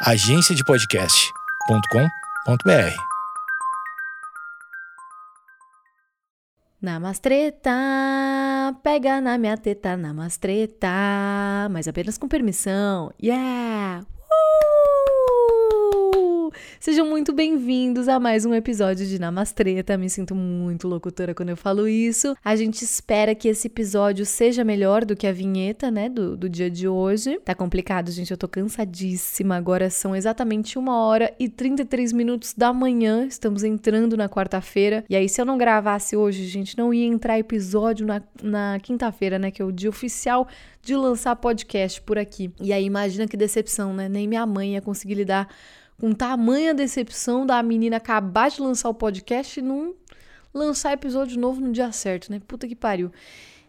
agenciadepodcast.com.br. Namastreta, pega na minha teta, namastreta, mas apenas com permissão. Yeah! Sejam muito bem-vindos a mais um episódio de Namastreta. Me sinto muito locutora quando eu falo isso. A gente espera que esse episódio seja melhor do que a vinheta, né, do, do dia de hoje. Tá complicado, gente, eu tô cansadíssima. Agora são exatamente uma hora e 33 minutos da manhã. Estamos entrando na quarta-feira. E aí, se eu não gravasse hoje, gente, não ia entrar episódio na, na quinta-feira, né, que é o dia oficial de lançar podcast por aqui. E aí, imagina que decepção, né? Nem minha mãe ia conseguir lidar com tamanha decepção da menina acabar de lançar o podcast e não lançar episódio novo no dia certo, né? Puta que pariu.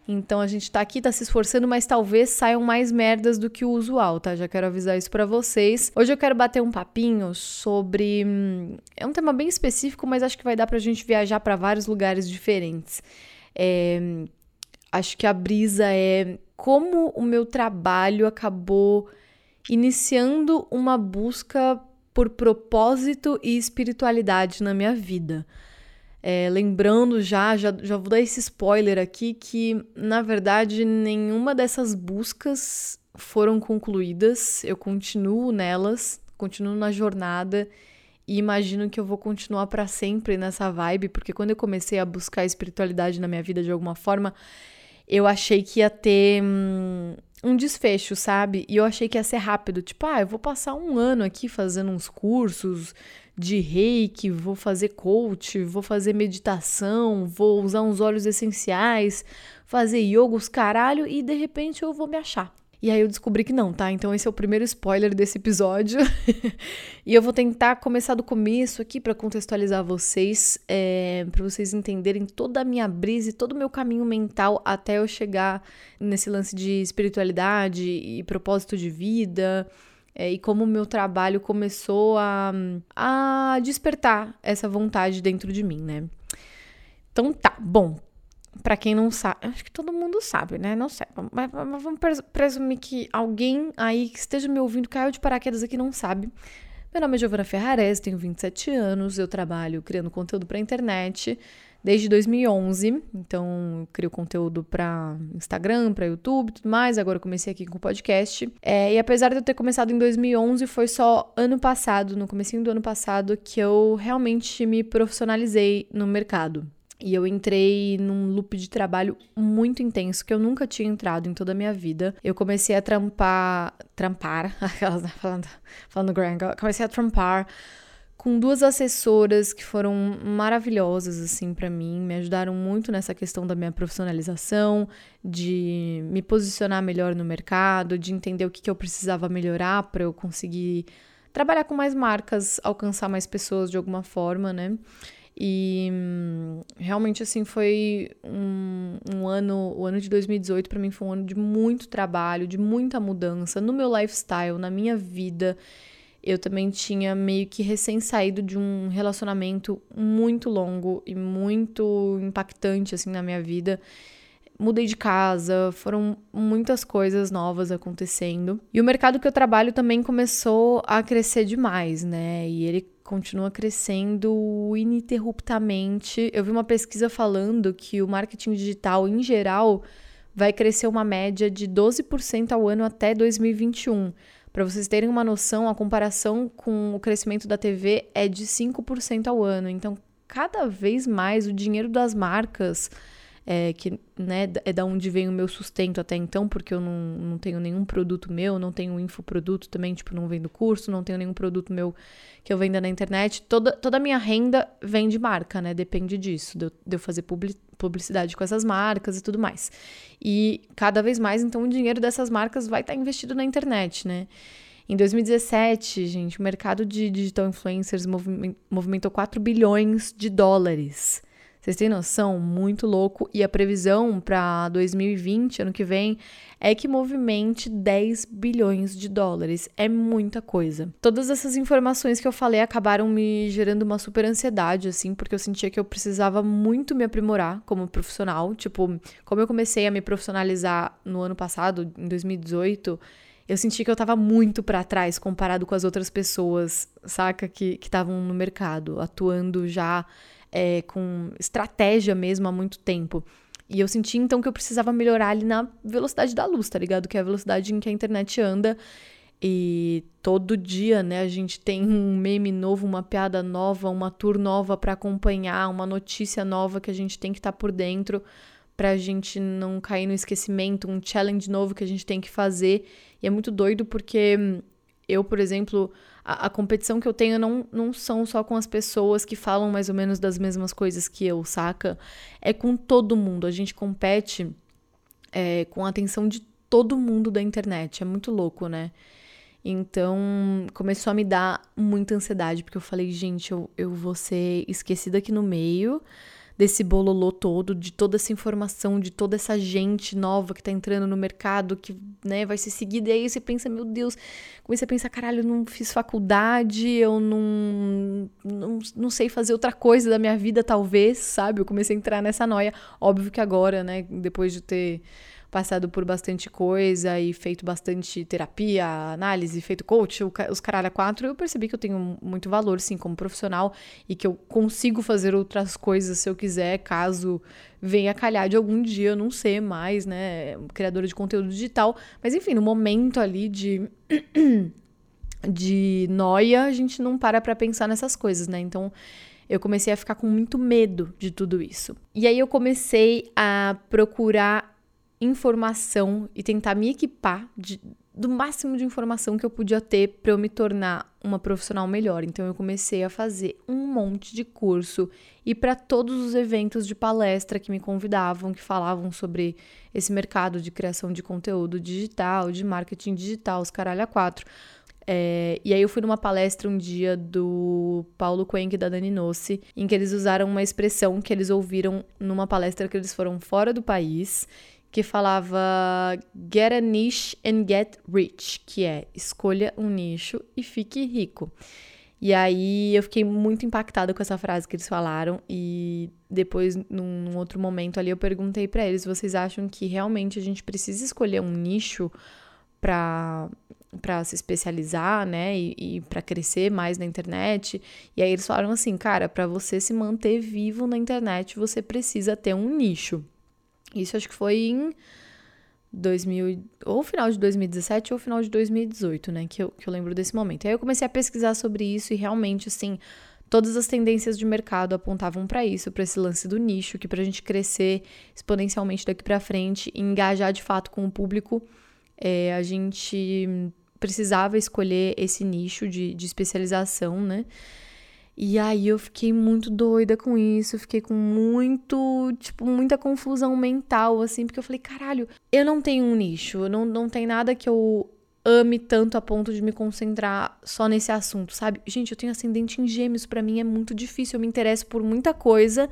Então a gente tá aqui, tá se esforçando, mas talvez saiam mais merdas do que o usual, tá? Já quero avisar isso para vocês. Hoje eu quero bater um papinho sobre. Hum, é um tema bem específico, mas acho que vai dar pra gente viajar para vários lugares diferentes. É... Acho que a brisa é como o meu trabalho acabou iniciando uma busca por propósito e espiritualidade na minha vida. É, lembrando já, já, já vou dar esse spoiler aqui, que na verdade nenhuma dessas buscas foram concluídas, eu continuo nelas, continuo na jornada e imagino que eu vou continuar para sempre nessa vibe, porque quando eu comecei a buscar espiritualidade na minha vida de alguma forma, eu achei que ia ter hum, um desfecho, sabe? E eu achei que ia ser rápido. Tipo, ah, eu vou passar um ano aqui fazendo uns cursos de reiki, vou fazer coach, vou fazer meditação, vou usar uns óleos essenciais, fazer yoga, os caralho, e de repente eu vou me achar. E aí eu descobri que não, tá? Então esse é o primeiro spoiler desse episódio. e eu vou tentar começar do começo aqui para contextualizar vocês, é, para vocês entenderem toda a minha brisa e todo o meu caminho mental até eu chegar nesse lance de espiritualidade e propósito de vida. É, e como o meu trabalho começou a, a despertar essa vontade dentro de mim, né? Então tá, bom, para quem não sabe, acho que todo mundo sabe, né? Não sei, mas, mas vamos presumir que alguém aí que esteja me ouvindo caiu de paraquedas aqui não sabe. Meu nome é Giovana Ferrares, tenho 27 anos, eu trabalho criando conteúdo para internet desde 2011. Então, eu crio conteúdo para Instagram, para YouTube, tudo mais. Agora eu comecei aqui com o podcast. É, e apesar de eu ter começado em 2011, foi só ano passado, no comecinho do ano passado, que eu realmente me profissionalizei no mercado. E eu entrei num loop de trabalho muito intenso que eu nunca tinha entrado em toda a minha vida. Eu comecei a trampar. Trampar, aquelas né, falando, falando gringo. Comecei a trampar com duas assessoras que foram maravilhosas assim para mim, me ajudaram muito nessa questão da minha profissionalização, de me posicionar melhor no mercado, de entender o que, que eu precisava melhorar para eu conseguir trabalhar com mais marcas, alcançar mais pessoas de alguma forma, né? E hum, realmente, assim, foi um, um, ano. O ano de 2018 para mim foi um ano de muito trabalho, de muita mudança no meu lifestyle, na minha vida. Eu também tinha meio que recém saído de um relacionamento muito longo e muito impactante, assim, na minha vida mudei de casa, foram muitas coisas novas acontecendo. E o mercado que eu trabalho também começou a crescer demais, né? E ele continua crescendo ininterruptamente. Eu vi uma pesquisa falando que o marketing digital em geral vai crescer uma média de 12% ao ano até 2021. Para vocês terem uma noção, a comparação com o crescimento da TV é de 5% ao ano. Então, cada vez mais o dinheiro das marcas é, que né, é da onde vem o meu sustento até então, porque eu não, não tenho nenhum produto meu, não tenho infoproduto também, tipo, não vendo curso, não tenho nenhum produto meu que eu venda na internet. Toda, toda a minha renda vem de marca, né? Depende disso, de eu, de eu fazer publicidade com essas marcas e tudo mais. E cada vez mais, então, o dinheiro dessas marcas vai estar investido na internet, né? Em 2017, gente, o mercado de digital influencers movimentou 4 bilhões de dólares. Vocês têm noção? Muito louco. E a previsão para 2020, ano que vem, é que movimente 10 bilhões de dólares. É muita coisa. Todas essas informações que eu falei acabaram me gerando uma super ansiedade, assim, porque eu sentia que eu precisava muito me aprimorar como profissional. Tipo, como eu comecei a me profissionalizar no ano passado, em 2018 eu senti que eu tava muito para trás comparado com as outras pessoas, saca? Que estavam no mercado, atuando já é, com estratégia mesmo há muito tempo. E eu senti então que eu precisava melhorar ali na velocidade da luz, tá ligado? Que é a velocidade em que a internet anda. E todo dia, né, a gente tem um meme novo, uma piada nova, uma tour nova para acompanhar, uma notícia nova que a gente tem que estar tá por dentro pra gente não cair no esquecimento, um challenge novo que a gente tem que fazer. E é muito doido porque eu, por exemplo, a, a, competição que eu tenho não, não são só com as pessoas que falam mais ou menos das mesmas coisas que eu, saca? É com todo mundo. A gente compete é, com a atenção de todo mundo da internet. É muito louco, né? Então, começou a me dar muita ansiedade, porque eu falei, gente, eu, eu vou ser esquecida aqui no meio desse bololô todo, de toda essa informação, de toda essa gente nova que tá entrando no mercado, que, né, vai ser seguida. E aí você pensa, meu Deus, comecei a pensar, caralho, eu não fiz faculdade, eu não, não, não sei fazer outra coisa da minha vida, talvez, sabe? Eu comecei a entrar nessa noia. Óbvio que agora, né, depois de ter passado por bastante coisa e feito bastante terapia, análise, feito coach, os caralho quatro, eu percebi que eu tenho muito valor, sim, como profissional e que eu consigo fazer outras coisas se eu quiser, caso venha calhar de algum dia eu não ser mais, né, criadora de conteúdo digital. Mas enfim, no momento ali de. de noia, a gente não para pra pensar nessas coisas, né? Então eu comecei a ficar com muito medo de tudo isso. E aí eu comecei a procurar informação e tentar me equipar de, do máximo de informação que eu podia ter para eu me tornar uma profissional melhor. Então eu comecei a fazer um monte de curso e para todos os eventos de palestra que me convidavam, que falavam sobre esse mercado de criação de conteúdo digital, de marketing digital, os caralho a quatro. É, e aí eu fui numa palestra um dia do Paulo Cuenque e da Dani Nossi, em que eles usaram uma expressão que eles ouviram numa palestra que eles foram fora do país que falava Get a niche and get rich, que é escolha um nicho e fique rico. E aí eu fiquei muito impactada com essa frase que eles falaram e depois num, outro momento ali eu perguntei para eles, vocês acham que realmente a gente precisa escolher um nicho para para se especializar, né, e, e para crescer mais na internet. E aí eles falaram assim, cara, para você se manter vivo na internet, você precisa ter um nicho. Isso acho que foi em 2000, ou final de 2017 ou final de 2018, né? Que eu, que eu lembro desse momento. Aí eu comecei a pesquisar sobre isso e realmente, assim, todas as tendências de mercado apontavam para isso, para esse lance do nicho, que para a gente crescer exponencialmente daqui para frente e engajar de fato com o público, é, a gente precisava escolher esse nicho de, de especialização, né? E aí eu fiquei muito doida com isso, fiquei com muito, tipo, muita confusão mental, assim, porque eu falei, caralho, eu não tenho um nicho, não, não tem nada que eu ame tanto a ponto de me concentrar só nesse assunto, sabe? Gente, eu tenho ascendente em gêmeos, para mim é muito difícil, eu me interesso por muita coisa.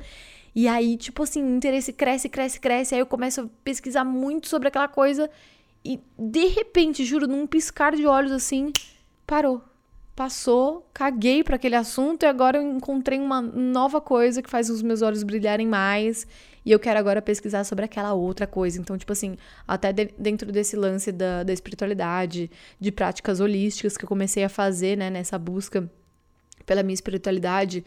E aí, tipo assim, o interesse cresce, cresce, cresce, aí eu começo a pesquisar muito sobre aquela coisa e de repente, juro, num piscar de olhos assim, parou passou, caguei para aquele assunto e agora eu encontrei uma nova coisa que faz os meus olhos brilharem mais e eu quero agora pesquisar sobre aquela outra coisa. Então, tipo assim, até de, dentro desse lance da, da espiritualidade, de práticas holísticas que eu comecei a fazer, né, nessa busca pela minha espiritualidade,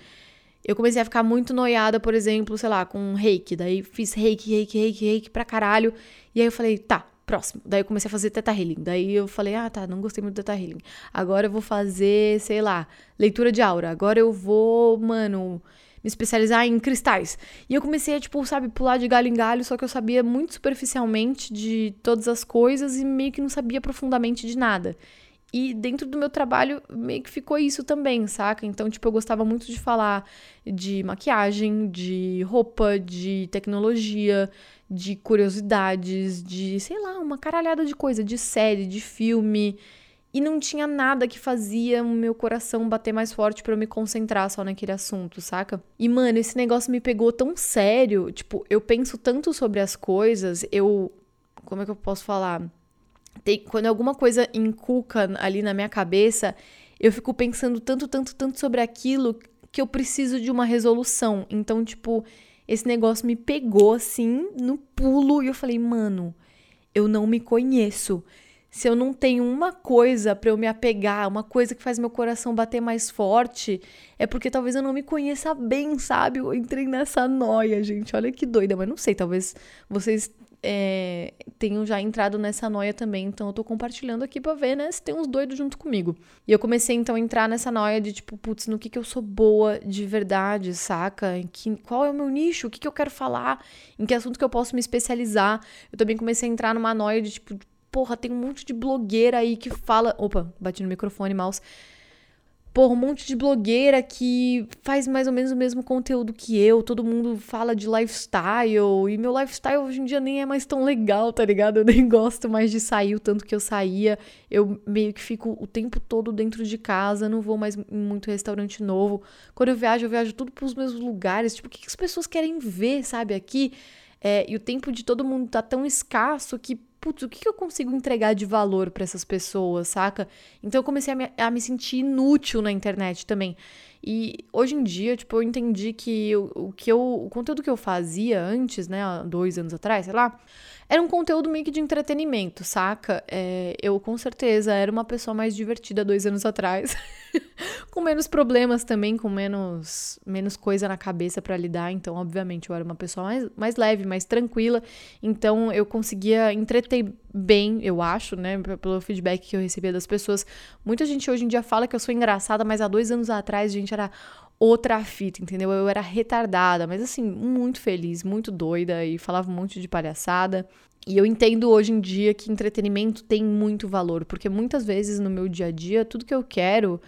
eu comecei a ficar muito noiada, por exemplo, sei lá, com reiki. Daí fiz reiki, reiki, reiki, reiki pra caralho. E aí eu falei, tá, próximo. Daí eu comecei a fazer Teta Healing. Daí eu falei, ah, tá, não gostei muito do Teta Healing. Agora eu vou fazer, sei lá, leitura de aura. Agora eu vou, mano, me especializar em cristais. E eu comecei a, tipo, sabe, pular de galho em galho, só que eu sabia muito superficialmente de todas as coisas e meio que não sabia profundamente de nada. E dentro do meu trabalho, meio que ficou isso também, saca? Então, tipo, eu gostava muito de falar de maquiagem, de roupa, de tecnologia, de curiosidades, de, sei lá, uma caralhada de coisa, de série, de filme. E não tinha nada que fazia o meu coração bater mais forte para eu me concentrar só naquele assunto, saca? E, mano, esse negócio me pegou tão sério. Tipo, eu penso tanto sobre as coisas, eu. Como é que eu posso falar? Tem, quando alguma coisa inculca ali na minha cabeça, eu fico pensando tanto, tanto, tanto sobre aquilo que eu preciso de uma resolução. Então, tipo, esse negócio me pegou assim no pulo e eu falei, mano, eu não me conheço. se eu não tenho uma coisa para eu me apegar, uma coisa que faz meu coração bater mais forte, é porque talvez eu não me conheça bem, sabe? Eu entrei nessa noia, gente. Olha que doida, mas não sei, talvez vocês é, tenham já entrado nessa noia também, então eu tô compartilhando aqui pra ver, né, se tem uns doidos junto comigo. E eu comecei então a entrar nessa noia de tipo, putz, no que que eu sou boa de verdade, saca? Em que, qual é o meu nicho? O que que eu quero falar? Em que assunto que eu posso me especializar? Eu também comecei a entrar numa noia de tipo, porra, tem um monte de blogueira aí que fala. Opa, bati no microfone, mouse. Porra, um monte de blogueira que faz mais ou menos o mesmo conteúdo que eu. Todo mundo fala de lifestyle. E meu lifestyle hoje em dia nem é mais tão legal, tá ligado? Eu nem gosto mais de sair o tanto que eu saía. Eu meio que fico o tempo todo dentro de casa. Não vou mais em muito restaurante novo. Quando eu viajo, eu viajo tudo pros mesmos lugares. Tipo, o que, que as pessoas querem ver, sabe? Aqui. É, e o tempo de todo mundo tá tão escasso que putz, o que eu consigo entregar de valor para essas pessoas, saca? Então eu comecei a me, a me, sentir inútil na internet também. E hoje em dia, tipo, eu entendi que o, que eu, o conteúdo que eu fazia antes, né, dois anos atrás, sei lá, era um conteúdo meio que de entretenimento, saca? É, eu com certeza era uma pessoa mais divertida dois anos atrás, com menos problemas também, com menos, menos coisa na cabeça para lidar. Então, obviamente, eu era uma pessoa mais, mais leve, mais tranquila. Então, eu conseguia entreter bem, eu acho, né? Pelo feedback que eu recebia das pessoas. Muita gente hoje em dia fala que eu sou engraçada, mas há dois anos atrás, gente, era outra fita, entendeu? Eu era retardada, mas assim, muito feliz, muito doida e falava um monte de palhaçada. E eu entendo hoje em dia que entretenimento tem muito valor, porque muitas vezes no meu dia a dia, tudo que eu quero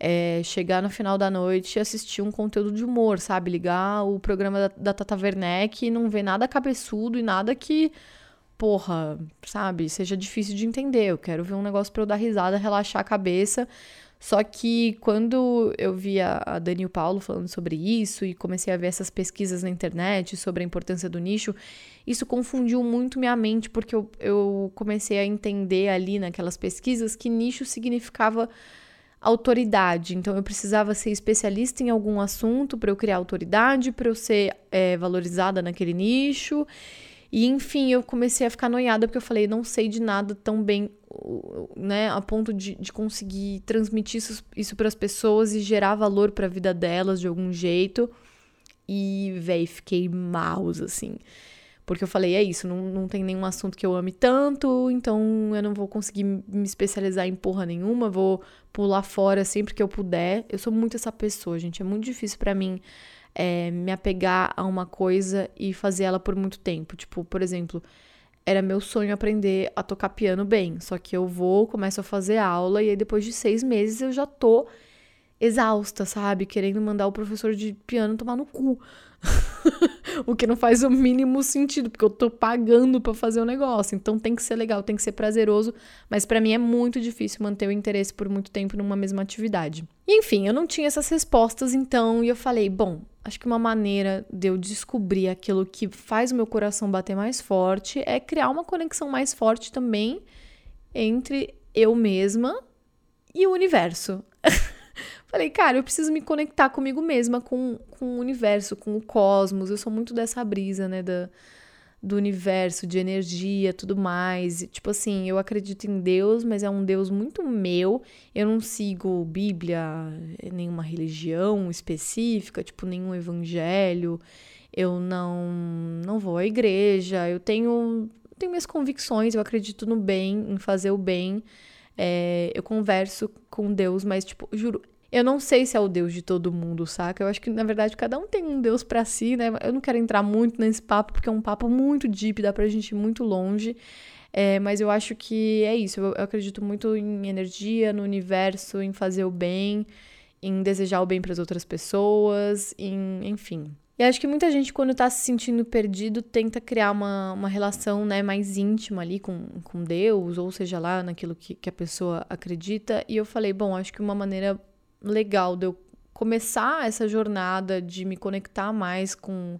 é chegar no final da noite e assistir um conteúdo de humor, sabe? Ligar o programa da, da Tata Werneck e não ver nada cabeçudo e nada que, porra, sabe, seja difícil de entender. Eu quero ver um negócio pra eu dar risada, relaxar a cabeça. Só que quando eu vi a Dani e o Paulo falando sobre isso e comecei a ver essas pesquisas na internet sobre a importância do nicho, isso confundiu muito minha mente, porque eu, eu comecei a entender ali naquelas pesquisas que nicho significava autoridade. Então eu precisava ser especialista em algum assunto para eu criar autoridade, para eu ser é, valorizada naquele nicho. E enfim, eu comecei a ficar noiada porque eu falei, não sei de nada tão bem, né, a ponto de, de conseguir transmitir isso, isso para as pessoas e gerar valor para a vida delas de algum jeito. E, véi, fiquei maus, assim. Porque eu falei, é isso, não, não tem nenhum assunto que eu ame tanto, então eu não vou conseguir me especializar em porra nenhuma, vou pular fora sempre que eu puder. Eu sou muito essa pessoa, gente. É muito difícil para mim é, me apegar a uma coisa e fazer ela por muito tempo. Tipo, por exemplo, era meu sonho aprender a tocar piano bem. Só que eu vou, começo a fazer aula e aí depois de seis meses eu já tô exausta, sabe? Querendo mandar o professor de piano tomar no cu. o que não faz o mínimo sentido, porque eu tô pagando para fazer o negócio. Então tem que ser legal, tem que ser prazeroso, mas para mim é muito difícil manter o interesse por muito tempo numa mesma atividade. E, enfim, eu não tinha essas respostas então, e eu falei, bom, acho que uma maneira de eu descobrir aquilo que faz o meu coração bater mais forte é criar uma conexão mais forte também entre eu mesma e o universo. Falei, cara, eu preciso me conectar comigo mesma, com, com o universo, com o cosmos. Eu sou muito dessa brisa, né, da, do universo, de energia, tudo mais. E, tipo assim, eu acredito em Deus, mas é um Deus muito meu. Eu não sigo Bíblia, nenhuma religião específica, tipo nenhum evangelho. Eu não não vou à igreja. Eu tenho tenho minhas convicções. Eu acredito no bem, em fazer o bem. É, eu converso com Deus, mas tipo, juro, eu não sei se é o Deus de todo mundo, saca? Eu acho que, na verdade, cada um tem um Deus para si, né? Eu não quero entrar muito nesse papo, porque é um papo muito deep, dá pra gente ir muito longe. É, mas eu acho que é isso. Eu, eu acredito muito em energia, no universo, em fazer o bem, em desejar o bem para as outras pessoas, em, enfim. E acho que muita gente, quando tá se sentindo perdido, tenta criar uma, uma relação né, mais íntima ali com, com Deus, ou seja lá, naquilo que, que a pessoa acredita. E eu falei, bom, acho que uma maneira legal de eu começar essa jornada de me conectar mais com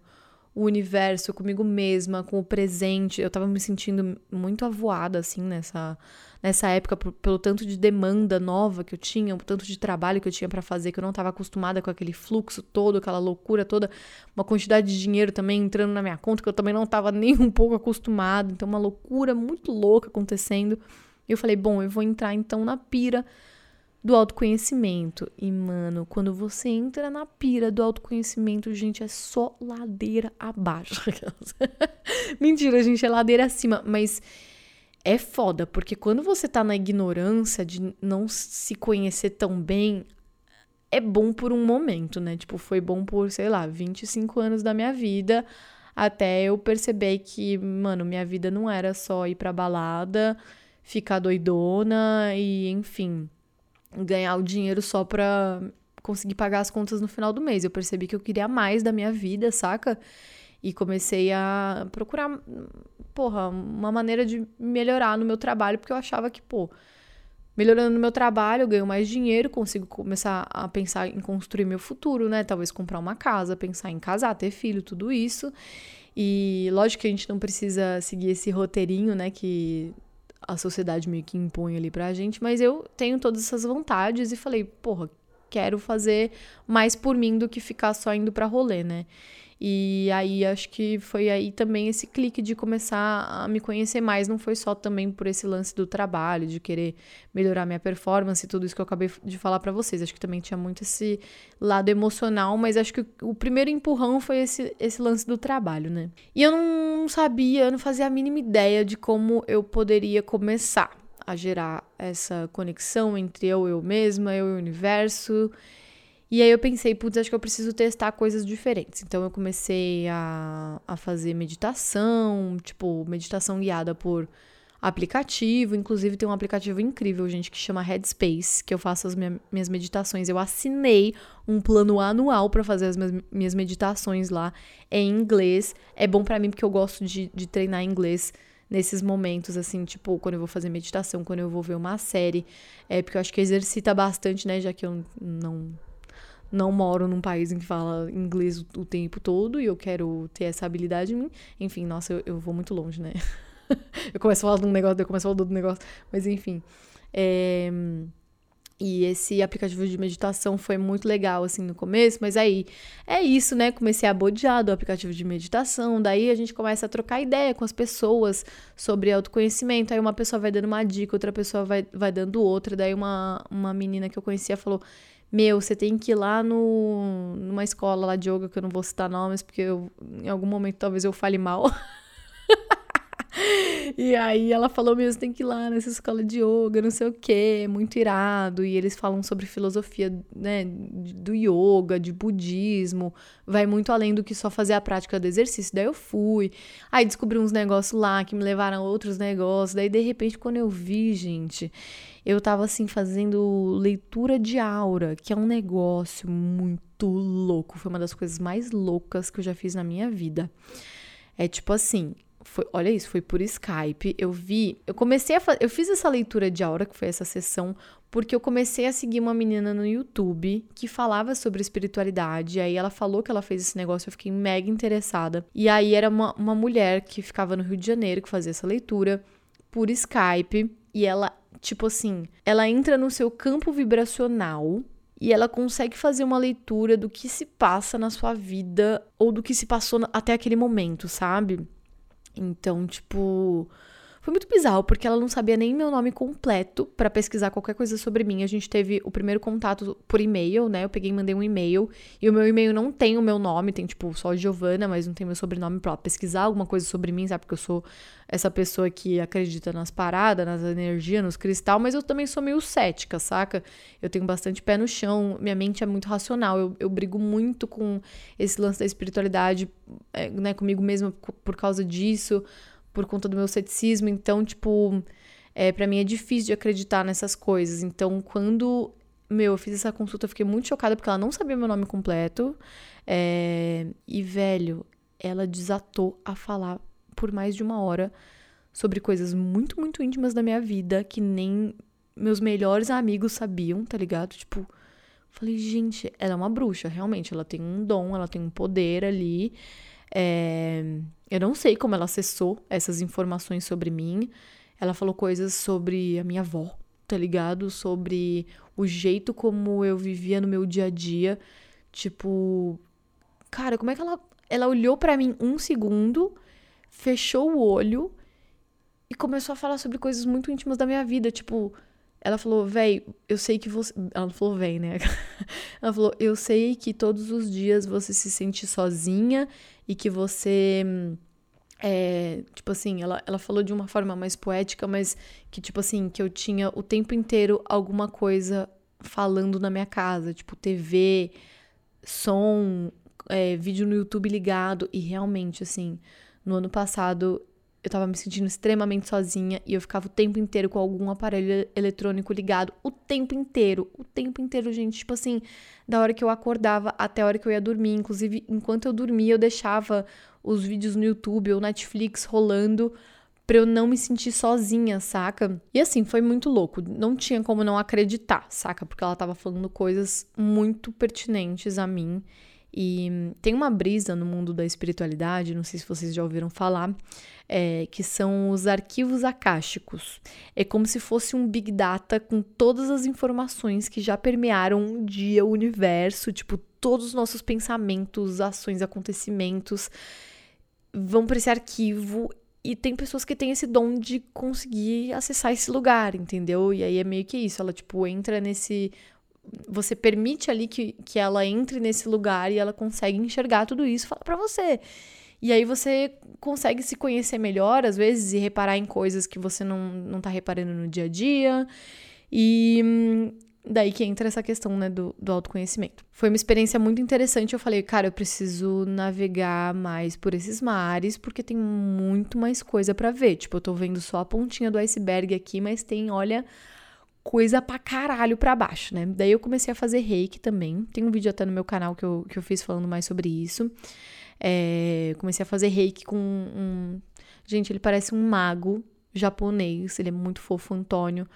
o universo, comigo mesma, com o presente. Eu tava me sentindo muito avoada, assim, nessa, nessa época, pelo tanto de demanda nova que eu tinha, o tanto de trabalho que eu tinha para fazer, que eu não tava acostumada com aquele fluxo todo, aquela loucura toda, uma quantidade de dinheiro também entrando na minha conta, que eu também não tava nem um pouco acostumada. Então, uma loucura muito louca acontecendo. Eu falei, bom, eu vou entrar então na pira do autoconhecimento. E, mano, quando você entra na pira do autoconhecimento, gente, é só ladeira abaixo. Mentira, gente, é ladeira acima. Mas é foda, porque quando você tá na ignorância de não se conhecer tão bem, é bom por um momento, né? Tipo, foi bom por, sei lá, 25 anos da minha vida, até eu perceber que, mano, minha vida não era só ir pra balada, ficar doidona e, enfim, ganhar o dinheiro só pra conseguir pagar as contas no final do mês. Eu percebi que eu queria mais da minha vida, saca? E comecei a procurar, porra, uma maneira de melhorar no meu trabalho, porque eu achava que, pô, melhorando no meu trabalho, eu ganho mais dinheiro, consigo começar a pensar em construir meu futuro, né? Talvez comprar uma casa, pensar em casar, ter filho, tudo isso. E lógico que a gente não precisa seguir esse roteirinho, né, que a sociedade meio que impõe ali pra gente, mas eu tenho todas essas vontades e falei, porra, quero fazer mais por mim do que ficar só indo pra rolê, né? E aí acho que foi aí também esse clique de começar a me conhecer mais. Não foi só também por esse lance do trabalho, de querer melhorar minha performance e tudo isso que eu acabei de falar para vocês. Acho que também tinha muito esse lado emocional, mas acho que o primeiro empurrão foi esse, esse lance do trabalho, né? E eu não sabia, eu não fazia a mínima ideia de como eu poderia começar a gerar essa conexão entre eu e eu mesma, eu e o universo. E aí eu pensei, putz, acho que eu preciso testar coisas diferentes. Então eu comecei a, a fazer meditação, tipo, meditação guiada por aplicativo. Inclusive tem um aplicativo incrível, gente, que chama Headspace, que eu faço as minha, minhas meditações. Eu assinei um plano anual para fazer as minhas, minhas meditações lá em inglês. É bom para mim porque eu gosto de, de treinar inglês nesses momentos, assim, tipo, quando eu vou fazer meditação, quando eu vou ver uma série. É porque eu acho que exercita bastante, né? Já que eu não não moro num país em que fala inglês o, tempo todo e eu quero ter essa habilidade em mim. Enfim, nossa, eu, eu vou muito longe, né? eu começo a falar de um negócio, eu começo a falar do outro negócio, mas enfim. É... E esse aplicativo de meditação foi muito legal, assim, no começo, mas aí é isso, né? Comecei a bodear do aplicativo de meditação, daí a gente começa a trocar ideia com as pessoas sobre autoconhecimento. Aí uma pessoa vai dando uma dica, outra pessoa vai, vai dando outra. Daí uma, uma menina que eu conhecia falou: meu, você tem que ir lá no, numa escola lá de yoga, que eu não vou citar nomes, porque eu, em algum momento talvez eu fale mal. e aí ela falou mesmo, tem que ir lá nessa escola de yoga, não sei o que, é muito irado. E eles falam sobre filosofia, né, do yoga, de budismo, vai muito além do que só fazer a prática do exercício. Daí eu fui, aí descobri uns negócios lá que me levaram a outros negócios. Daí de repente, quando eu vi, gente, eu tava assim fazendo leitura de aura, que é um negócio muito louco. Foi uma das coisas mais loucas que eu já fiz na minha vida. É tipo assim, foi, olha isso, foi por Skype. Eu vi, eu comecei a eu fiz essa leitura de aura, que foi essa sessão, porque eu comecei a seguir uma menina no YouTube que falava sobre espiritualidade. Aí ela falou que ela fez esse negócio, eu fiquei mega interessada. E aí era uma, uma mulher que ficava no Rio de Janeiro que fazia essa leitura por Skype. E ela Tipo assim, ela entra no seu campo vibracional e ela consegue fazer uma leitura do que se passa na sua vida ou do que se passou até aquele momento, sabe? Então, tipo, foi muito bizarro, porque ela não sabia nem meu nome completo para pesquisar qualquer coisa sobre mim. A gente teve o primeiro contato por e-mail, né? Eu peguei e mandei um e-mail. E o meu e-mail não tem o meu nome, tem tipo só Giovana, mas não tem meu sobrenome pra pesquisar alguma coisa sobre mim, sabe? Porque eu sou essa pessoa que acredita nas paradas, nas energias, nos cristal, mas eu também sou meio cética, saca? Eu tenho bastante pé no chão, minha mente é muito racional. Eu, eu brigo muito com esse lance da espiritualidade, é, né, comigo mesma por causa disso por conta do meu ceticismo. Então, tipo, é, para mim é difícil de acreditar nessas coisas. Então, quando, meu, eu fiz essa consulta, eu fiquei muito chocada porque ela não sabia meu nome completo. É, e, velho, ela desatou a falar por mais de uma hora sobre coisas muito, muito íntimas da minha vida que nem meus melhores amigos sabiam, tá ligado? Tipo, falei, gente, ela é uma bruxa, realmente. Ela tem um dom, ela tem um poder ali. É, eu não sei como ela acessou essas informações sobre mim. Ela falou coisas sobre a minha avó, tá ligado? Sobre o jeito como eu vivia no meu dia a dia. Tipo, cara, como é que ela. Ela olhou para mim um segundo, fechou o olho e começou a falar sobre coisas muito íntimas da minha vida, tipo, ela falou, véi, eu sei que você. Ela falou, véi, né? Ela falou, eu sei que todos os dias você se sente sozinha e que você. É, tipo assim, ela, ela falou de uma forma mais poética, mas que, tipo assim, que eu tinha o tempo inteiro alguma coisa falando na minha casa, tipo TV, som, é, vídeo no YouTube ligado. E realmente, assim, no ano passado eu tava me sentindo extremamente sozinha e eu ficava o tempo inteiro com algum aparelho eletrônico ligado. O tempo inteiro. O tempo inteiro, gente. Tipo assim, da hora que eu acordava até a hora que eu ia dormir. Inclusive, enquanto eu dormia, eu deixava os vídeos no YouTube ou Netflix rolando pra eu não me sentir sozinha, saca? E assim, foi muito louco. Não tinha como não acreditar, saca? Porque ela tava falando coisas muito pertinentes a mim. E tem uma brisa no mundo da espiritualidade, não sei se vocês já ouviram falar, é, que são os arquivos acásticos. É como se fosse um big data com todas as informações que já permearam um dia o universo, tipo, todos os nossos pensamentos, ações, acontecimentos vão para esse arquivo e tem pessoas que têm esse dom de conseguir acessar esse lugar, entendeu? E aí é meio que isso, ela tipo entra nesse você permite ali que, que ela entre nesse lugar e ela consegue enxergar tudo isso falar para você. E aí você consegue se conhecer melhor, às vezes, e reparar em coisas que você não, não tá reparando no dia a dia. E hum, daí que entra essa questão, né, do, do autoconhecimento. Foi uma experiência muito interessante. Eu falei, cara, eu preciso navegar mais por esses mares, porque tem muito mais coisa para ver. Tipo, eu tô vendo só a pontinha do iceberg aqui, mas tem, olha, coisa pra caralho pra baixo, né? Daí eu comecei a fazer reiki também. Tem um vídeo até no meu canal que eu, que eu fiz falando mais sobre isso. É, comecei a fazer reiki com um. Gente, ele parece um mago japonês, ele é muito fofo, Antônio.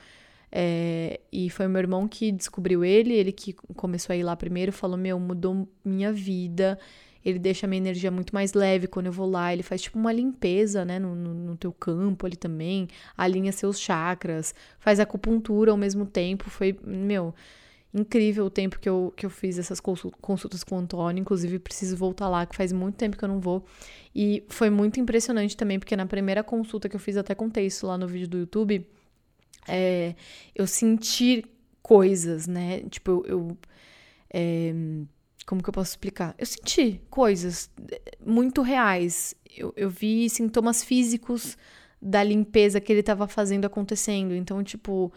É, e foi meu irmão que descobriu ele, ele que começou a ir lá primeiro, falou: Meu, mudou minha vida. Ele deixa a minha energia muito mais leve quando eu vou lá. Ele faz tipo uma limpeza, né, no, no, no teu campo ali também. Alinha seus chakras, faz acupuntura ao mesmo tempo. Foi, meu, incrível o tempo que eu, que eu fiz essas consultas com o Antônio. Inclusive, preciso voltar lá, que faz muito tempo que eu não vou. E foi muito impressionante também, porque na primeira consulta que eu fiz, até contei isso lá no vídeo do YouTube, é, eu senti coisas, né? Tipo, eu. eu é, como que eu posso explicar? Eu senti coisas muito reais. Eu, eu vi sintomas físicos da limpeza que ele estava fazendo acontecendo. Então, tipo,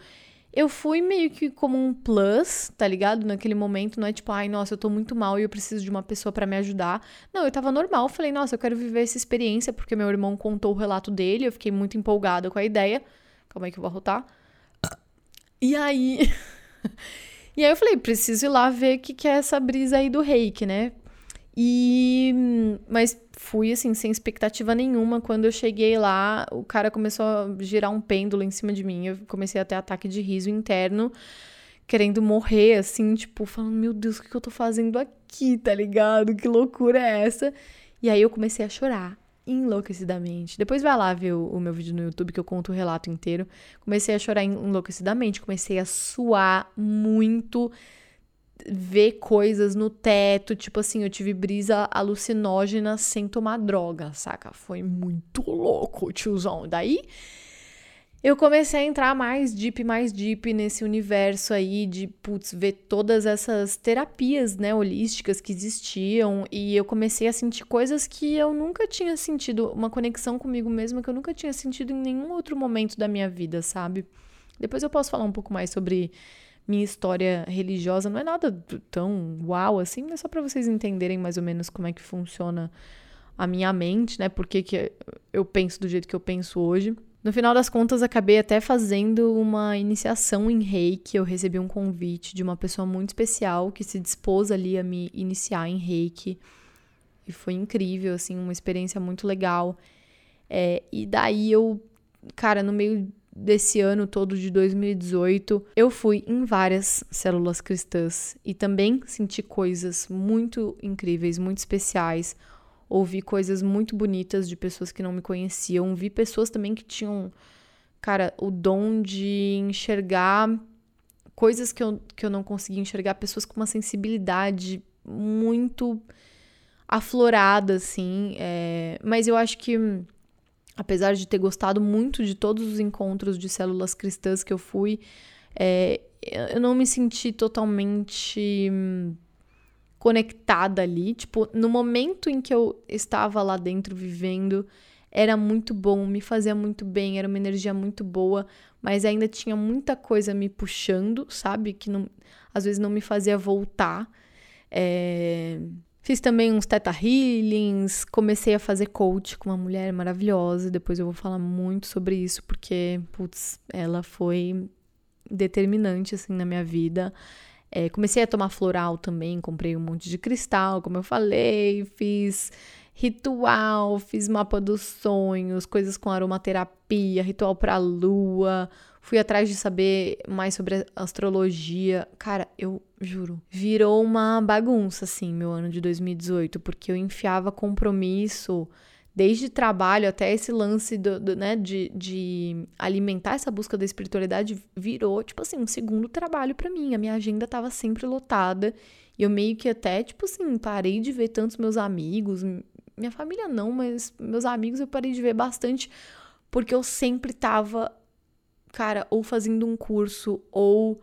eu fui meio que como um plus, tá ligado? Naquele momento, não é tipo, ai, nossa, eu tô muito mal e eu preciso de uma pessoa para me ajudar. Não, eu tava normal, falei, nossa, eu quero viver essa experiência, porque meu irmão contou o relato dele, eu fiquei muito empolgada com a ideia. Calma aí que eu vou arrotar. E aí. e aí eu falei, preciso ir lá ver o que, que é essa brisa aí do reiki, né? E. Mas fui assim, sem expectativa nenhuma. Quando eu cheguei lá, o cara começou a girar um pêndulo em cima de mim. Eu comecei a ter ataque de riso interno, querendo morrer, assim, tipo, falando: Meu Deus, o que eu tô fazendo aqui, tá ligado? Que loucura é essa? E aí eu comecei a chorar enlouquecidamente. Depois vai lá ver o, o, meu vídeo no YouTube que eu conto o relato inteiro. Comecei a chorar enlouquecidamente, comecei a suar muito ver coisas no teto, tipo assim, eu tive brisa alucinógena sem tomar droga, saca? Foi muito louco, tiozão. Daí eu comecei a entrar mais deep, mais deep nesse universo aí de, putz, ver todas essas terapias, né, holísticas que existiam e eu comecei a sentir coisas que eu nunca tinha sentido, uma conexão comigo mesma que eu nunca tinha sentido em nenhum outro momento da minha vida, sabe? Depois eu posso falar um pouco mais sobre minha história religiosa não é nada tão uau assim, mas só para vocês entenderem mais ou menos como é que funciona a minha mente, né? Por que, que eu penso do jeito que eu penso hoje. No final das contas, acabei até fazendo uma iniciação em reiki. Eu recebi um convite de uma pessoa muito especial que se dispôs ali a me iniciar em reiki. E foi incrível, assim, uma experiência muito legal. É, e daí eu, cara, no meio desse ano todo de 2018, eu fui em várias células cristãs e também senti coisas muito incríveis, muito especiais. Ouvi coisas muito bonitas de pessoas que não me conheciam, vi pessoas também que tinham, cara, o dom de enxergar coisas que eu, que eu não conseguia enxergar, pessoas com uma sensibilidade muito aflorada, assim. É... Mas eu acho que apesar de ter gostado muito de todos os encontros de células cristãs que eu fui, é, eu não me senti totalmente hum, conectada ali. Tipo, no momento em que eu estava lá dentro vivendo, era muito bom, me fazia muito bem, era uma energia muito boa, mas ainda tinha muita coisa me puxando, sabe? Que não, às vezes não me fazia voltar. É... Fiz também uns teta healings, comecei a fazer coach com uma mulher maravilhosa, depois eu vou falar muito sobre isso, porque, putz, ela foi determinante, assim, na minha vida. É, comecei a tomar floral também, comprei um monte de cristal, como eu falei, fiz ritual, fiz mapa dos sonhos, coisas com aromaterapia, ritual para lua. Fui atrás de saber mais sobre astrologia. Cara, eu juro, virou uma bagunça assim, meu ano de 2018, porque eu enfiava compromisso desde trabalho até esse lance do, do, né, de, de alimentar essa busca da espiritualidade virou, tipo assim, um segundo trabalho para mim. A minha agenda tava sempre lotada. E eu meio que até, tipo assim, parei de ver tantos meus amigos, minha família não, mas meus amigos eu parei de ver bastante porque eu sempre tava, cara, ou fazendo um curso ou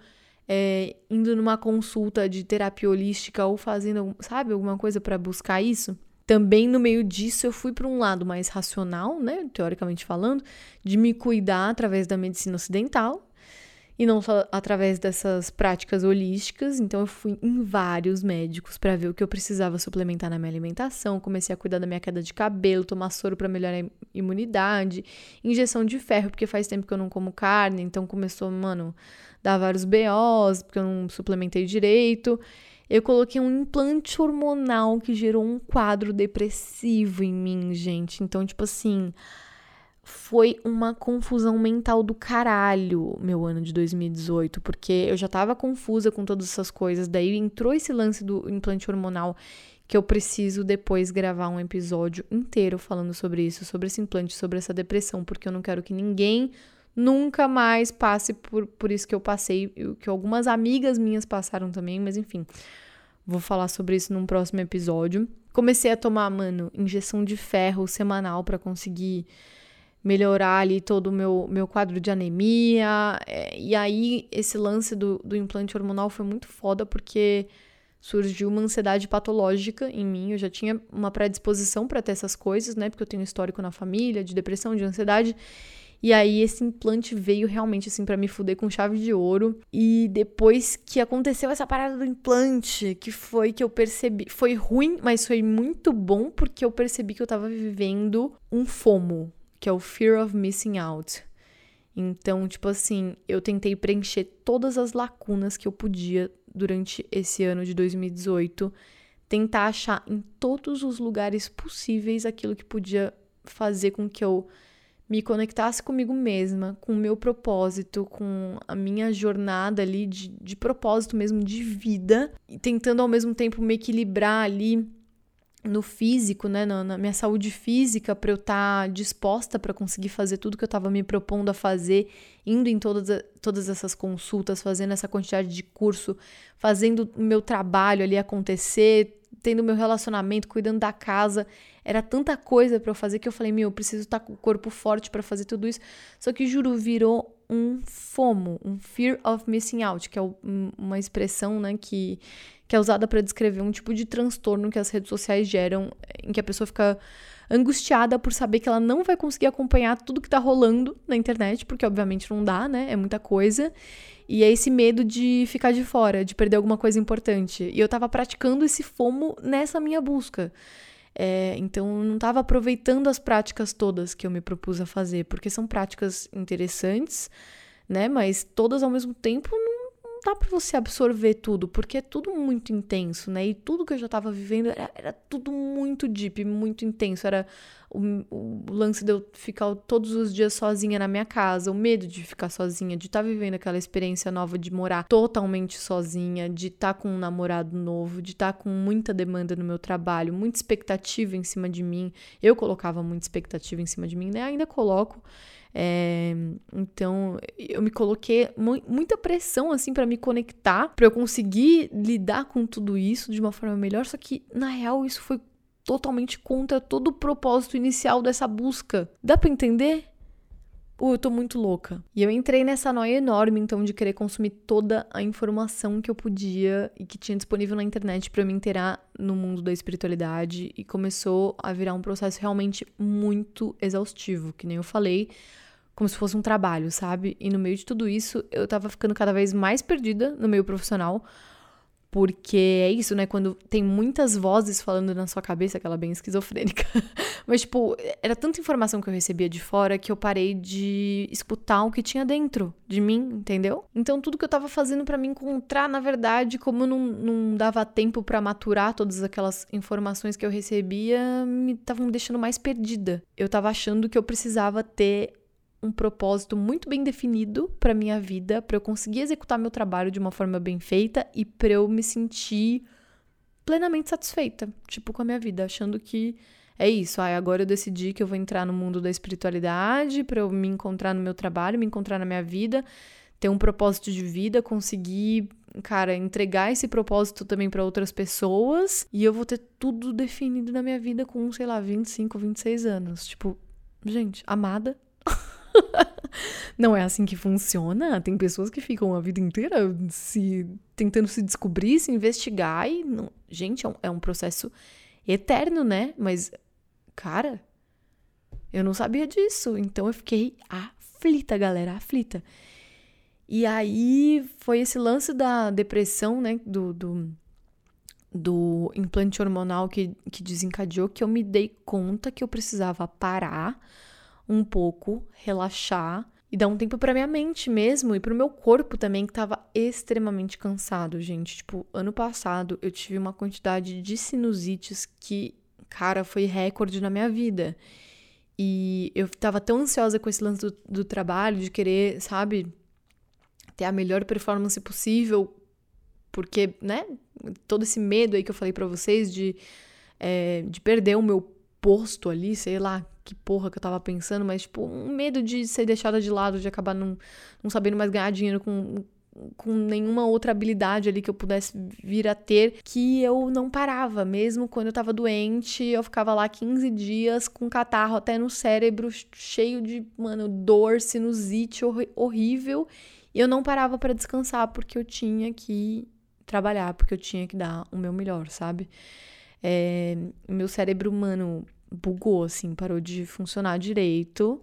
é, indo numa consulta de terapia holística ou fazendo, sabe, alguma coisa para buscar isso. Também no meio disso eu fui para um lado mais racional, né, teoricamente falando, de me cuidar através da medicina ocidental, e não só através dessas práticas holísticas. Então, eu fui em vários médicos para ver o que eu precisava suplementar na minha alimentação. Comecei a cuidar da minha queda de cabelo, tomar soro para melhorar a imunidade, injeção de ferro, porque faz tempo que eu não como carne. Então, começou, mano, dar vários BOs, porque eu não suplementei direito. Eu coloquei um implante hormonal que gerou um quadro depressivo em mim, gente. Então, tipo assim foi uma confusão mental do caralho, meu ano de 2018, porque eu já tava confusa com todas essas coisas, daí entrou esse lance do implante hormonal que eu preciso depois gravar um episódio inteiro falando sobre isso, sobre esse implante, sobre essa depressão, porque eu não quero que ninguém nunca mais passe por, por isso que eu passei, que algumas amigas minhas passaram também, mas enfim, vou falar sobre isso num próximo episódio. Comecei a tomar, mano, injeção de ferro semanal para conseguir melhorar ali todo o meu, meu quadro de anemia. É, e aí, esse lance do, do implante hormonal foi muito foda, porque surgiu uma ansiedade patológica em mim. Eu já tinha uma predisposição para ter essas coisas, né? Porque eu tenho histórico na família de depressão, de ansiedade. E aí esse implante veio realmente assim para me fuder com chave de ouro. E depois que aconteceu essa parada do implante, que foi que eu percebi, foi ruim, mas foi muito bom porque eu percebi que eu tava vivendo um fomo, que é o Fear of Missing Out. Então, tipo assim, eu tentei preencher todas as lacunas que eu podia durante esse ano de 2018, tentar achar em todos os lugares possíveis aquilo que podia fazer com que eu me conectasse comigo mesma, com o meu propósito, com a minha jornada ali de, de propósito mesmo de vida, e tentando ao mesmo tempo me equilibrar ali no físico, né, na, na minha saúde física, para eu estar tá disposta para conseguir fazer tudo que eu estava me propondo a fazer, indo em todas, todas essas consultas, fazendo essa quantidade de curso, fazendo o meu trabalho ali acontecer, tendo meu relacionamento, cuidando da casa. Era tanta coisa para eu fazer que eu falei, meu, eu preciso estar tá com o corpo forte para fazer tudo isso. Só que juro, virou um FOMO, um Fear of Missing Out, que é uma expressão, né, que que é usada para descrever um tipo de transtorno que as redes sociais geram, em que a pessoa fica angustiada por saber que ela não vai conseguir acompanhar tudo que tá rolando na internet, porque obviamente não dá, né? É muita coisa. E é esse medo de ficar de fora, de perder alguma coisa importante. E eu tava praticando esse fomo nessa minha busca. É, então, eu não estava aproveitando as práticas todas que eu me propus a fazer, porque são práticas interessantes, né? Mas todas ao mesmo tempo não dá para você absorver tudo, porque é tudo muito intenso, né? E tudo que eu já tava vivendo era, era tudo muito deep, muito intenso. Era o, o, lance de eu ficar todos os dias sozinha na minha casa, o medo de ficar sozinha, de estar tá vivendo aquela experiência nova de morar totalmente sozinha, de estar tá com um namorado novo, de estar tá com muita demanda no meu trabalho, muita expectativa em cima de mim. Eu colocava muita expectativa em cima de mim, né? Ainda coloco. É, então, eu me coloquei mu muita pressão assim para me conectar, para eu conseguir lidar com tudo isso de uma forma melhor, só que na real isso foi totalmente contra todo o propósito inicial dessa busca. Dá para entender? Eu tô muito louca. E eu entrei nessa noia enorme, então, de querer consumir toda a informação que eu podia e que tinha disponível na internet para me inteirar no mundo da espiritualidade. E começou a virar um processo realmente muito exaustivo, que nem eu falei, como se fosse um trabalho, sabe? E no meio de tudo isso, eu tava ficando cada vez mais perdida no meio profissional porque é isso, né? Quando tem muitas vozes falando na sua cabeça, aquela bem esquizofrênica. Mas, tipo, era tanta informação que eu recebia de fora que eu parei de escutar o que tinha dentro de mim, entendeu? Então, tudo que eu tava fazendo para me encontrar, na verdade, como não, não dava tempo para maturar todas aquelas informações que eu recebia, me estavam deixando mais perdida. Eu tava achando que eu precisava ter um propósito muito bem definido para minha vida, para eu conseguir executar meu trabalho de uma forma bem feita e para eu me sentir plenamente satisfeita, tipo com a minha vida, achando que é isso. Ah, agora eu decidi que eu vou entrar no mundo da espiritualidade para eu me encontrar no meu trabalho, me encontrar na minha vida, ter um propósito de vida, conseguir, cara, entregar esse propósito também para outras pessoas e eu vou ter tudo definido na minha vida com, sei lá, 25, 26 anos. Tipo, gente, amada, não é assim que funciona. Tem pessoas que ficam a vida inteira se tentando se descobrir, se investigar e não... gente, é um, é um processo eterno, né? Mas cara, eu não sabia disso, então eu fiquei aflita, galera, aflita. E aí foi esse lance da depressão, né, do, do, do implante hormonal que, que desencadeou que eu me dei conta que eu precisava parar um pouco, relaxar e dar um tempo para minha mente mesmo e para o meu corpo também que estava extremamente cansado, gente. Tipo, ano passado eu tive uma quantidade de sinusites que, cara, foi recorde na minha vida. E eu tava tão ansiosa com esse lance do, do trabalho, de querer, sabe, ter a melhor performance possível, porque, né, todo esse medo aí que eu falei para vocês de, é, de perder o meu posto ali, sei lá, que porra que eu tava pensando, mas, tipo, um medo de ser deixada de lado, de acabar não, não sabendo mais ganhar dinheiro com, com nenhuma outra habilidade ali que eu pudesse vir a ter, que eu não parava. Mesmo quando eu tava doente, eu ficava lá 15 dias com catarro até no cérebro, cheio de, mano, dor, sinusite horrível. E eu não parava para descansar porque eu tinha que trabalhar, porque eu tinha que dar o meu melhor, sabe? É, meu cérebro, mano, bugou, assim, parou de funcionar direito.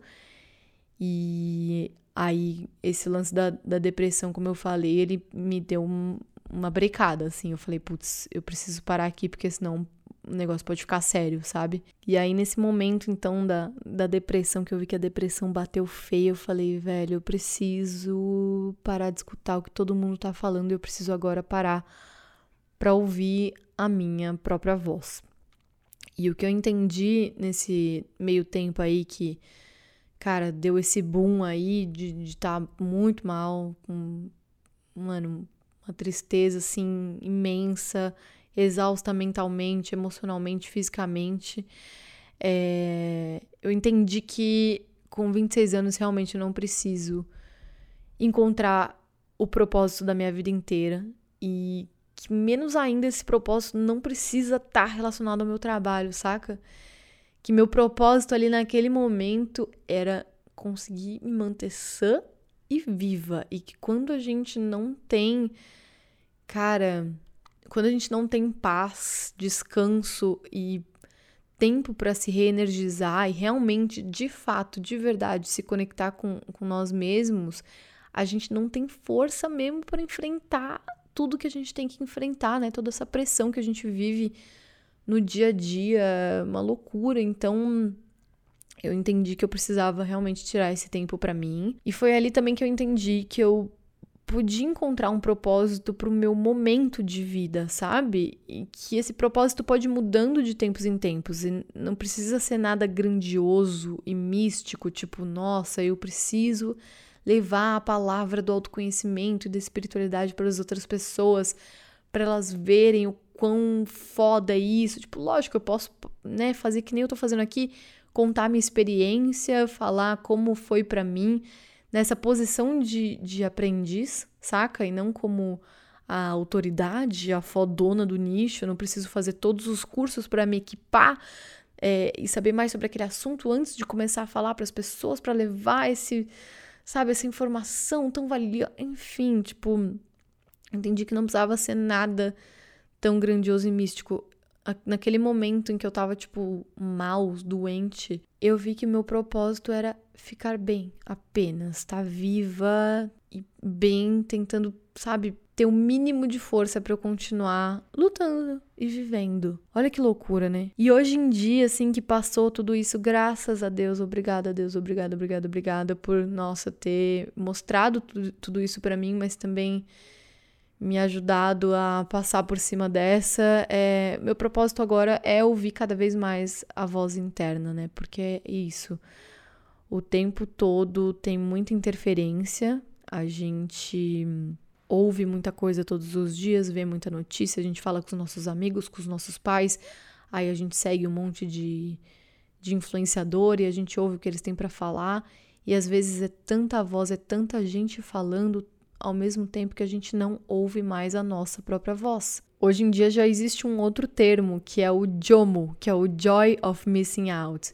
E aí, esse lance da, da depressão, como eu falei, ele me deu um, uma brecada, assim. Eu falei, putz, eu preciso parar aqui, porque senão o negócio pode ficar sério, sabe? E aí, nesse momento, então, da, da depressão, que eu vi que a depressão bateu feio, eu falei, velho, eu preciso parar de escutar o que todo mundo tá falando, eu preciso agora parar para ouvir a minha própria voz. E o que eu entendi nesse meio tempo aí que, cara, deu esse boom aí de estar tá muito mal, com, mano, uma tristeza assim imensa, exausta mentalmente, emocionalmente, fisicamente. É, eu entendi que com 26 anos realmente eu não preciso encontrar o propósito da minha vida inteira e que menos ainda esse propósito não precisa estar tá relacionado ao meu trabalho, saca? Que meu propósito ali naquele momento era conseguir me manter sã e viva. E que quando a gente não tem, cara, quando a gente não tem paz, descanso e tempo para se reenergizar e realmente, de fato, de verdade, se conectar com, com nós mesmos, a gente não tem força mesmo para enfrentar tudo que a gente tem que enfrentar, né? Toda essa pressão que a gente vive no dia a dia, uma loucura. Então, eu entendi que eu precisava realmente tirar esse tempo para mim. E foi ali também que eu entendi que eu podia encontrar um propósito para o meu momento de vida, sabe? E que esse propósito pode ir mudando de tempos em tempos e não precisa ser nada grandioso e místico, tipo, nossa, eu preciso levar a palavra do autoconhecimento e da espiritualidade para as outras pessoas, para elas verem o quão foda é isso. Tipo, lógico, eu posso, né, fazer que nem eu tô fazendo aqui, contar minha experiência, falar como foi para mim nessa posição de, de aprendiz, saca? E não como a autoridade, a fodona do nicho, eu não preciso fazer todos os cursos para me equipar é, e saber mais sobre aquele assunto antes de começar a falar para as pessoas, para levar esse, sabe, essa informação tão valiosa. Enfim, tipo, entendi que não precisava ser nada tão grandioso e místico. Naquele momento em que eu tava, tipo, mal, doente, eu vi que meu propósito era ficar bem apenas, estar tá viva e bem, tentando, sabe, ter o um mínimo de força para eu continuar lutando e vivendo. Olha que loucura, né? E hoje em dia, assim, que passou tudo isso, graças a Deus, obrigada a Deus, obrigada, obrigada, obrigada por, nossa, ter mostrado tudo, isso para mim, mas também me ajudado a passar por cima dessa. É, meu propósito agora é ouvir cada vez mais a voz interna, né? Porque é isso. O tempo todo tem muita interferência, a gente ouve muita coisa todos os dias, vê muita notícia, a gente fala com os nossos amigos, com os nossos pais, aí a gente segue um monte de, de influenciador e a gente ouve o que eles têm para falar, e às vezes é tanta voz, é tanta gente falando ao mesmo tempo que a gente não ouve mais a nossa própria voz. Hoje em dia já existe um outro termo, que é o JOMO, que é o Joy of Missing Out.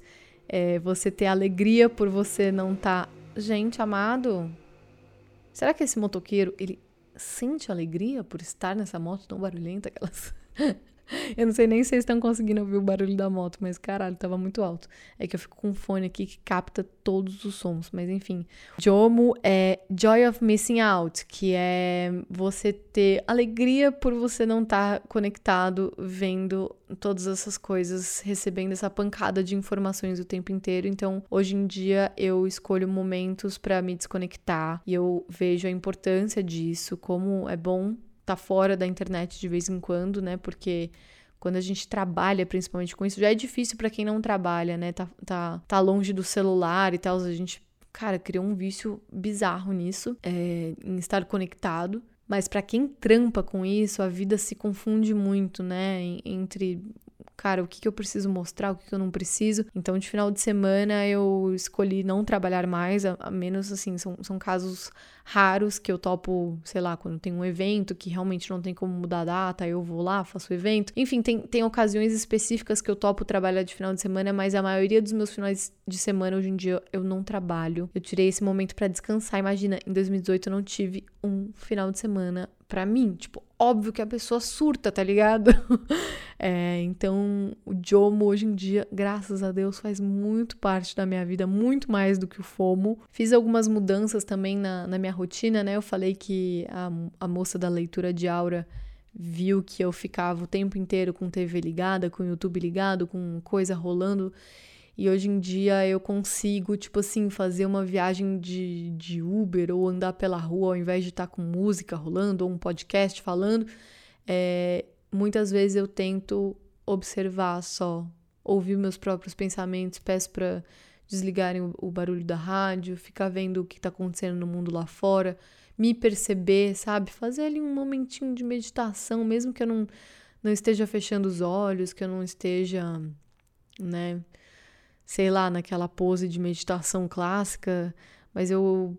É você ter alegria por você não estar. Tá... Gente, amado, será que esse motoqueiro ele sente alegria por estar nessa moto tão barulhenta que elas. eu não sei nem se vocês estão conseguindo ouvir o barulho da moto, mas caralho, tava muito alto. É que eu fico com um fone aqui que capta todos os sons, mas enfim. Jomo é Joy of Missing Out, que é você ter alegria por você não estar tá conectado, vendo todas essas coisas, recebendo essa pancada de informações o tempo inteiro. Então, hoje em dia eu escolho momentos para me desconectar e eu vejo a importância disso, como é bom tá fora da internet de vez em quando, né? Porque quando a gente trabalha principalmente com isso, já é difícil para quem não trabalha, né? Tá, tá, tá longe do celular e tal, a gente, cara, criou um vício bizarro nisso, é, em estar conectado. Mas para quem trampa com isso, a vida se confunde muito, né? Entre cara, o que, que eu preciso mostrar, o que, que eu não preciso. Então, de final de semana, eu escolhi não trabalhar mais, a, a menos assim, são, são casos raros que eu topo, sei lá, quando tem um evento que realmente não tem como mudar a data, eu vou lá, faço o evento. Enfim, tem, tem ocasiões específicas que eu topo trabalhar de final de semana, mas a maioria dos meus finais de semana hoje em dia eu não trabalho. Eu tirei esse momento para descansar. Imagina, em 2018 eu não tive um final de semana para mim. Tipo, óbvio que a pessoa surta, tá ligado? é, então, o Jomo hoje em dia, graças a Deus, faz muito parte da minha vida, muito mais do que o FOMO. Fiz algumas mudanças também na, na minha rotina, né? Eu falei que a, a moça da leitura de aura viu que eu ficava o tempo inteiro com TV ligada, com YouTube ligado, com coisa rolando. E hoje em dia eu consigo, tipo assim, fazer uma viagem de, de Uber ou andar pela rua ao invés de estar tá com música rolando ou um podcast falando. É, muitas vezes eu tento observar só, ouvir meus próprios pensamentos, peço para desligarem o, barulho da rádio, ficar vendo o que está acontecendo no mundo lá fora, me perceber, sabe? Fazer ali um momentinho de meditação, mesmo que eu não, não esteja fechando os olhos, que eu não esteja, né? sei lá, naquela pose de meditação clássica, mas eu,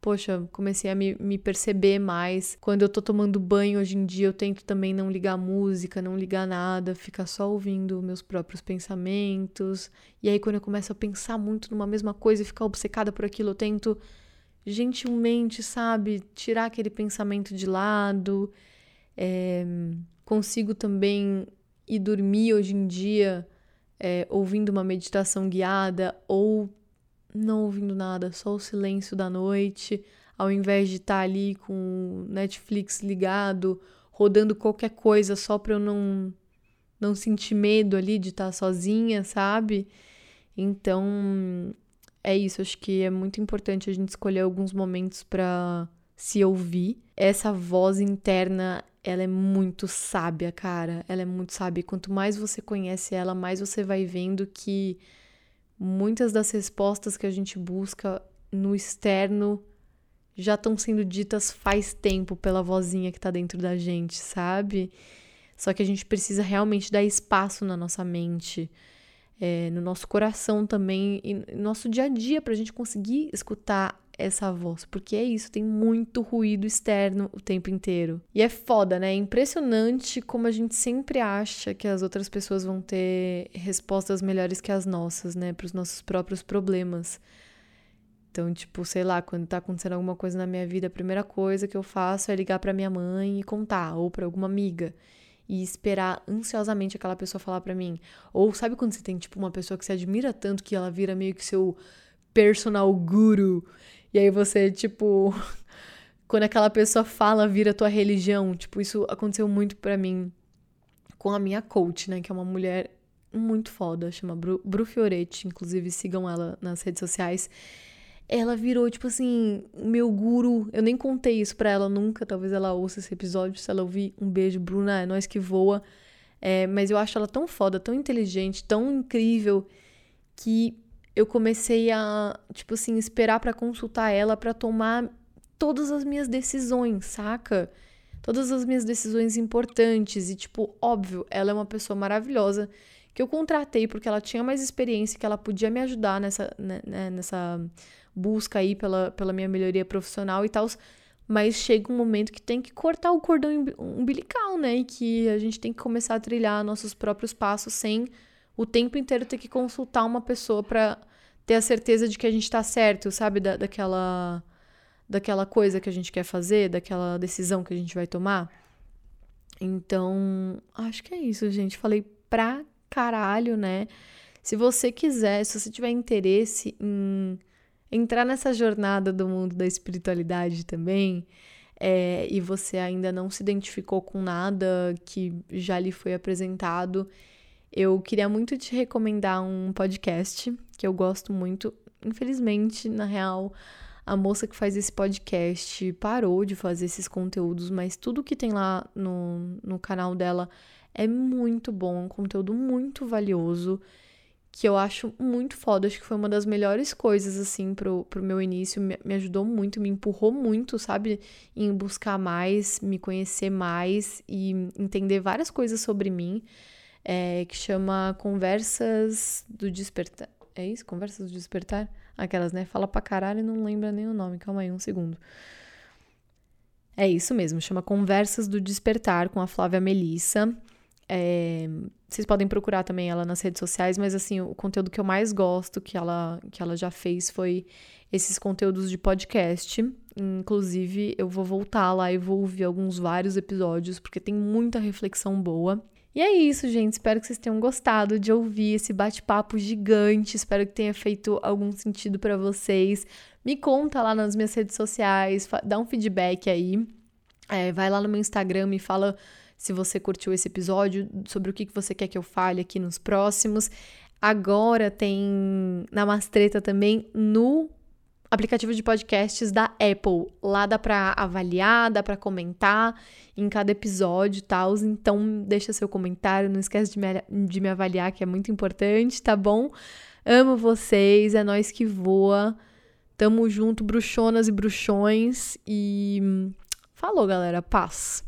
poxa, comecei a me, me perceber mais. Quando eu tô tomando banho hoje em dia, eu tento também não ligar música, não ligar nada, ficar só ouvindo meus próprios pensamentos. E aí, quando eu começo a pensar muito numa mesma coisa e ficar obcecada por aquilo, eu tento gentilmente, sabe, tirar aquele pensamento de lado. É, consigo também ir dormir hoje em dia é, ouvindo uma meditação guiada ou não ouvindo nada, só o silêncio da noite, ao invés de estar tá ali com o Netflix ligado, rodando qualquer coisa só para eu não não sentir medo ali de estar tá sozinha, sabe? Então, é isso, acho que é muito importante a gente escolher alguns momentos para se ouvir. Essa voz interna ela é muito sábia, cara. Ela é muito sábia. Quanto mais você conhece ela, mais você vai vendo que muitas das respostas que a gente busca no externo já estão sendo ditas faz tempo pela vozinha que tá dentro da gente, sabe? Só que a gente precisa realmente dar espaço na nossa mente. é, no nosso coração também, e no nosso dia a dia, para a gente conseguir escutar essa voz, porque é isso, tem muito ruído externo o tempo inteiro. E é foda, né? É impressionante como a gente sempre acha que as outras pessoas vão ter respostas melhores que as nossas, né, para os nossos próprios problemas. Então, tipo, sei lá, quando tá acontecendo alguma coisa na minha vida, a primeira coisa que eu faço é ligar para minha mãe e contar, ou para alguma amiga, e esperar ansiosamente aquela pessoa falar para mim. Ou sabe quando você tem, tipo, uma pessoa que você admira tanto que ela vira meio que seu personal guru, e aí você, tipo, quando aquela pessoa fala, vira tua religião. Tipo, isso aconteceu muito para mim com a minha coach, né, que é uma mulher muito foda, chama Bru, Bru Fioretti, inclusive sigam ela nas redes sociais ela virou, tipo assim, meu guru. Eu nem contei isso pra ela nunca, talvez ela ouça esse episódio. Se ela ouvir, um beijo, Bruna, é nós que voa. É, mas eu acho ela tão foda, tão inteligente, tão incrível, que eu comecei a, tipo assim, esperar para consultar ela para tomar todas as minhas decisões, saca? Todas as minhas decisões importantes. E, tipo, óbvio, ela é uma pessoa maravilhosa que eu contratei porque ela tinha mais experiência, que ela podia me ajudar nessa, né, né nessa busca aí pela, pela minha melhoria profissional e tal. Mas chega um momento que tem que cortar o cordão umbilical, né? E que a gente tem que começar a trilhar nossos próprios passos sem o tempo inteiro ter que consultar uma pessoa para ter a certeza de que a gente tá certo, sabe? Da, daquela, daquela coisa que a gente quer fazer, daquela decisão que a gente vai tomar. Então, acho que é isso, gente. Falei pra caralho, né? Se você quiser, se você tiver interesse em entrar nessa jornada do mundo da espiritualidade também, é, e você ainda não se identificou com nada que já lhe foi apresentado, eu queria muito te recomendar um podcast que eu gosto muito. Infelizmente, na real, a moça que faz esse podcast parou de fazer esses conteúdos, mas tudo que tem lá no, no canal dela é muito bom, um conteúdo muito valioso que eu acho muito foda. Acho que foi uma das melhores coisas, assim, pro, pro meu início. Me, me ajudou muito, me empurrou muito, sabe? Em buscar mais, me conhecer mais e entender várias coisas sobre mim. É, que chama Conversas do Despertar. É isso? Conversas do Despertar? Aquelas, né? Fala pra caralho e não lembra nem o nome. Calma aí, um segundo. É isso mesmo, chama Conversas do Despertar com a Flávia Melissa. É, vocês podem procurar também ela nas redes sociais, mas assim, o conteúdo que eu mais gosto que ela, que ela já fez foi esses conteúdos de podcast. Inclusive, eu vou voltar lá e vou ouvir alguns vários episódios, porque tem muita reflexão boa. E é isso, gente. Espero que vocês tenham gostado de ouvir esse bate-papo gigante. Espero que tenha feito algum sentido para vocês. Me conta lá nas minhas redes sociais, dá um feedback aí. É, vai lá no meu Instagram, me fala se você curtiu esse episódio, sobre o que você quer que eu fale aqui nos próximos. Agora tem Namastreta também no aplicativo de podcasts da Apple. Lá dá para avaliar, dá para comentar em cada episódio e tal. Então, deixa seu comentário, não esquece de me, de me avaliar, que é muito importante, tá bom? Amo vocês, é nós que voa. Tamo junto, bruxonas e bruxões. E falou, galera. Paz.